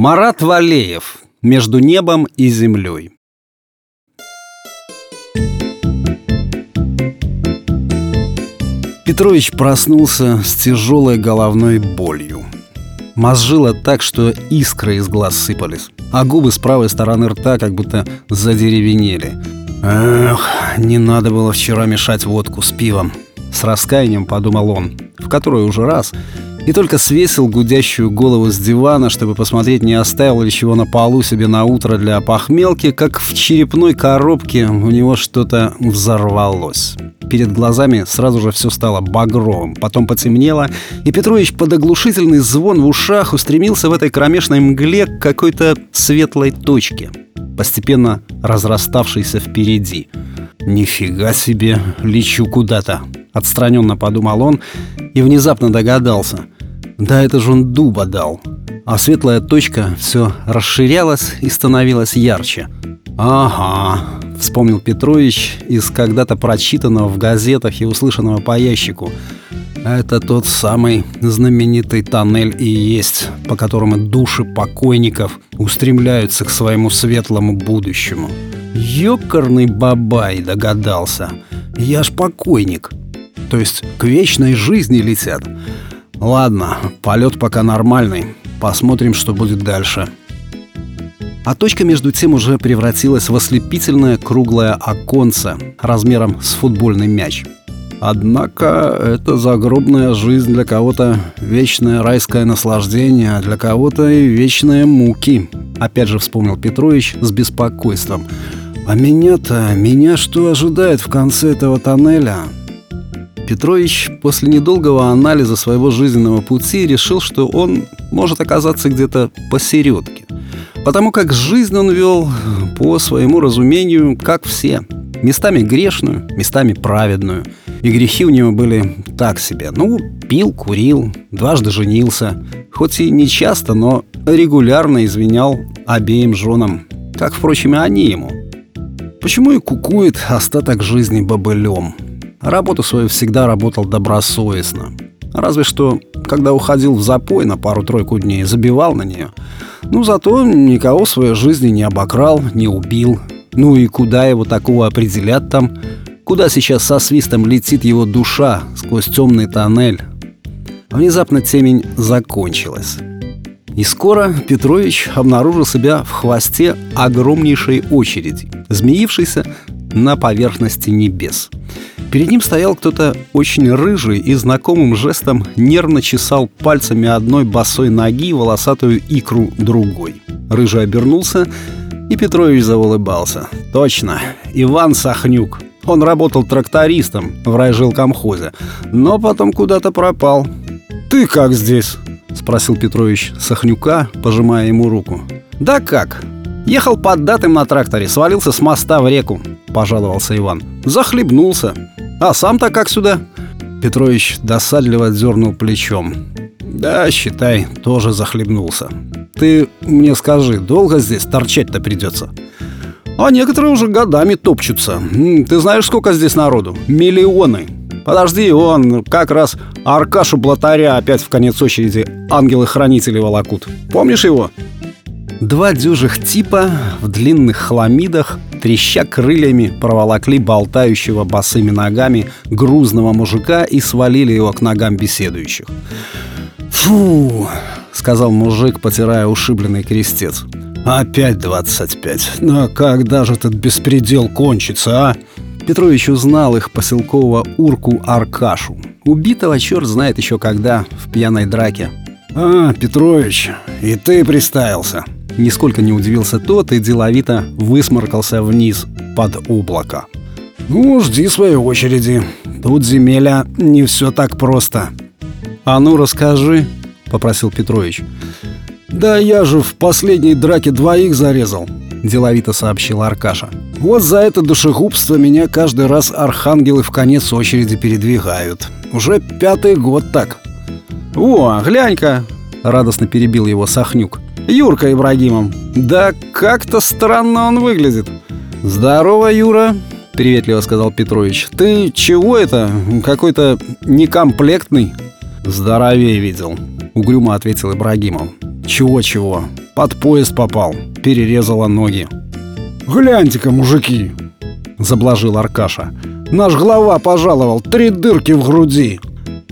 Марат Валеев «Между небом и землей» Петрович проснулся с тяжелой головной болью. Мозжило так, что искры из глаз сыпались, а губы с правой стороны рта как будто задеревенели. Эх, не надо было вчера мешать водку с пивом. С раскаянием подумал он, в который уже раз и только свесил гудящую голову с дивана, чтобы посмотреть, не оставил ли чего на полу себе на утро для похмелки, как в черепной коробке у него что-то взорвалось. Перед глазами сразу же все стало багровым, потом потемнело, и Петрович под оглушительный звон в ушах устремился в этой кромешной мгле к какой-то светлой точке, постепенно разраставшейся впереди. «Нифига себе, лечу куда-то!» — отстраненно подумал он и внезапно догадался — да это же он дуба дал. А светлая точка все расширялась и становилась ярче. «Ага», — вспомнил Петрович из когда-то прочитанного в газетах и услышанного по ящику. «Это тот самый знаменитый тоннель и есть, по которому души покойников устремляются к своему светлому будущему». «Ёкарный бабай», — догадался. «Я ж покойник». То есть к вечной жизни летят. Ладно, полет пока нормальный. Посмотрим, что будет дальше. А точка между тем уже превратилась в ослепительное круглое оконце размером с футбольный мяч. Однако это загробная жизнь для кого-то вечное райское наслаждение, а для кого-то и вечные муки. Опять же вспомнил Петрович с беспокойством. А меня-то, меня что ожидает в конце этого тоннеля? Петрович после недолгого анализа своего жизненного пути решил, что он может оказаться где-то посередке. Потому как жизнь он вел по своему разумению, как все. Местами грешную, местами праведную. И грехи у него были так себе. Ну, пил, курил, дважды женился. Хоть и не часто, но регулярно извинял обеим женам. Как, впрочем, и они ему. Почему и кукует остаток жизни бобылем? Работу свою всегда работал добросовестно. Разве что, когда уходил в запой на пару-тройку дней, забивал на нее. Ну, зато никого в своей жизни не обокрал, не убил. Ну и куда его такого определят там? Куда сейчас со свистом летит его душа сквозь темный тоннель? Внезапно темень закончилась. И скоро Петрович обнаружил себя в хвосте огромнейшей очереди, змеившейся на поверхности небес. Перед ним стоял кто-то очень рыжий и знакомым жестом нервно чесал пальцами одной босой ноги волосатую икру другой. Рыжий обернулся, и Петрович заулыбался. «Точно, Иван Сахнюк. Он работал трактористом в райжилкомхозе, но потом куда-то пропал». «Ты как здесь?» — спросил Петрович Сахнюка, пожимая ему руку. «Да как? Ехал под датым на тракторе, свалился с моста в реку», — пожаловался Иван. «Захлебнулся. А сам-то как сюда?» Петрович досадливо отзернул плечом. «Да, считай, тоже захлебнулся. Ты мне скажи, долго здесь торчать-то придется?» «А некоторые уже годами топчутся. Ты знаешь, сколько здесь народу? Миллионы!» Подожди, он как раз Аркашу Блатаря опять в конец очереди ангелы-хранители волокут. Помнишь его? Два дюжих типа в длинных хламидах треща крыльями, проволокли болтающего босыми ногами грузного мужика и свалили его к ногам беседующих. «Фу!» — сказал мужик, потирая ушибленный крестец. «Опять двадцать пять. Но когда же этот беспредел кончится, а?» Петрович узнал их поселкового урку Аркашу. Убитого черт знает еще когда, в пьяной драке. «А, Петрович, и ты приставился!» Нисколько не удивился тот и деловито высморкался вниз под облако. «Ну, жди своей очереди. Тут земеля не все так просто». «А ну, расскажи», — попросил Петрович. «Да я же в последней драке двоих зарезал», — деловито сообщил Аркаша. «Вот за это душегубство меня каждый раз архангелы в конец очереди передвигают. Уже пятый год так». «О, глянь-ка!» — радостно перебил его Сахнюк. Юрка Ибрагимом. Да как-то странно он выглядит. Здорово, Юра, приветливо сказал Петрович. Ты чего это? Какой-то некомплектный. Здоровее видел, угрюмо ответил Ибрагимов. Чего-чего, под поезд попал, перерезала ноги. «Гляньте-ка, мужики!» — заблажил Аркаша. «Наш глава пожаловал, три дырки в груди!»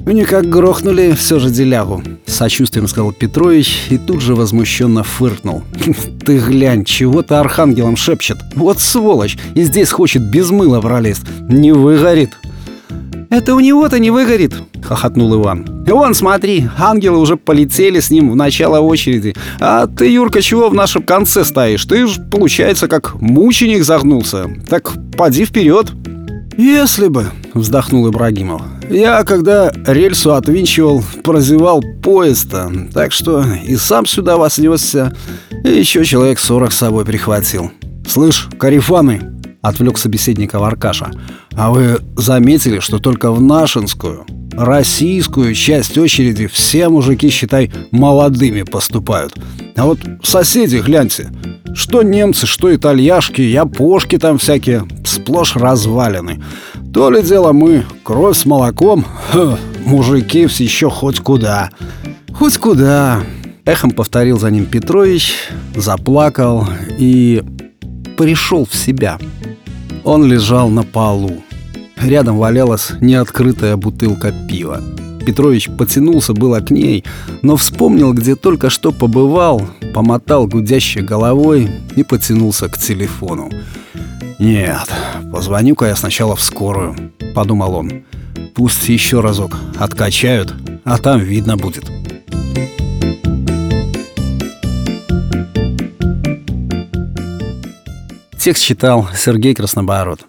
«Они как грохнули все же делягу», — сочувствием сказал Петрович и тут же возмущенно фыркнул. «Ты глянь, чего ты архангелом шепчет? Вот сволочь, и здесь хочет без мыла пролезть. Не выгорит». «Это у него-то не выгорит», — хохотнул Иван. «Вон, смотри, ангелы уже полетели с ним в начало очереди. А ты, Юрка, чего в нашем конце стоишь? Ты ж, получается, как мученик загнулся. Так поди вперед. «Если бы», — вздохнул Ибрагимов. «Я, когда рельсу отвинчивал, прозевал поезд-то, так что и сам сюда вас несся, и еще человек сорок с собой прихватил. Слышь, карифаны!» — отвлек собеседника Аркаша. «А вы заметили, что только в Нашинскую, российскую часть очереди все мужики, считай, молодыми поступают? А вот соседи, гляньте, что немцы, что итальяшки, япошки там всякие, сплошь развалины. То ли дело мы, кровь с молоком, ха, мужики все еще хоть куда. Хоть куда. Эхом повторил за ним Петрович, заплакал и пришел в себя. Он лежал на полу. Рядом валялась неоткрытая бутылка пива. Петрович потянулся было к ней, но вспомнил, где только что побывал, помотал гудящей головой и потянулся к телефону. «Нет, позвоню-ка я сначала в скорую», — подумал он. «Пусть еще разок откачают, а там видно будет». Текст читал Сергей Краснобород.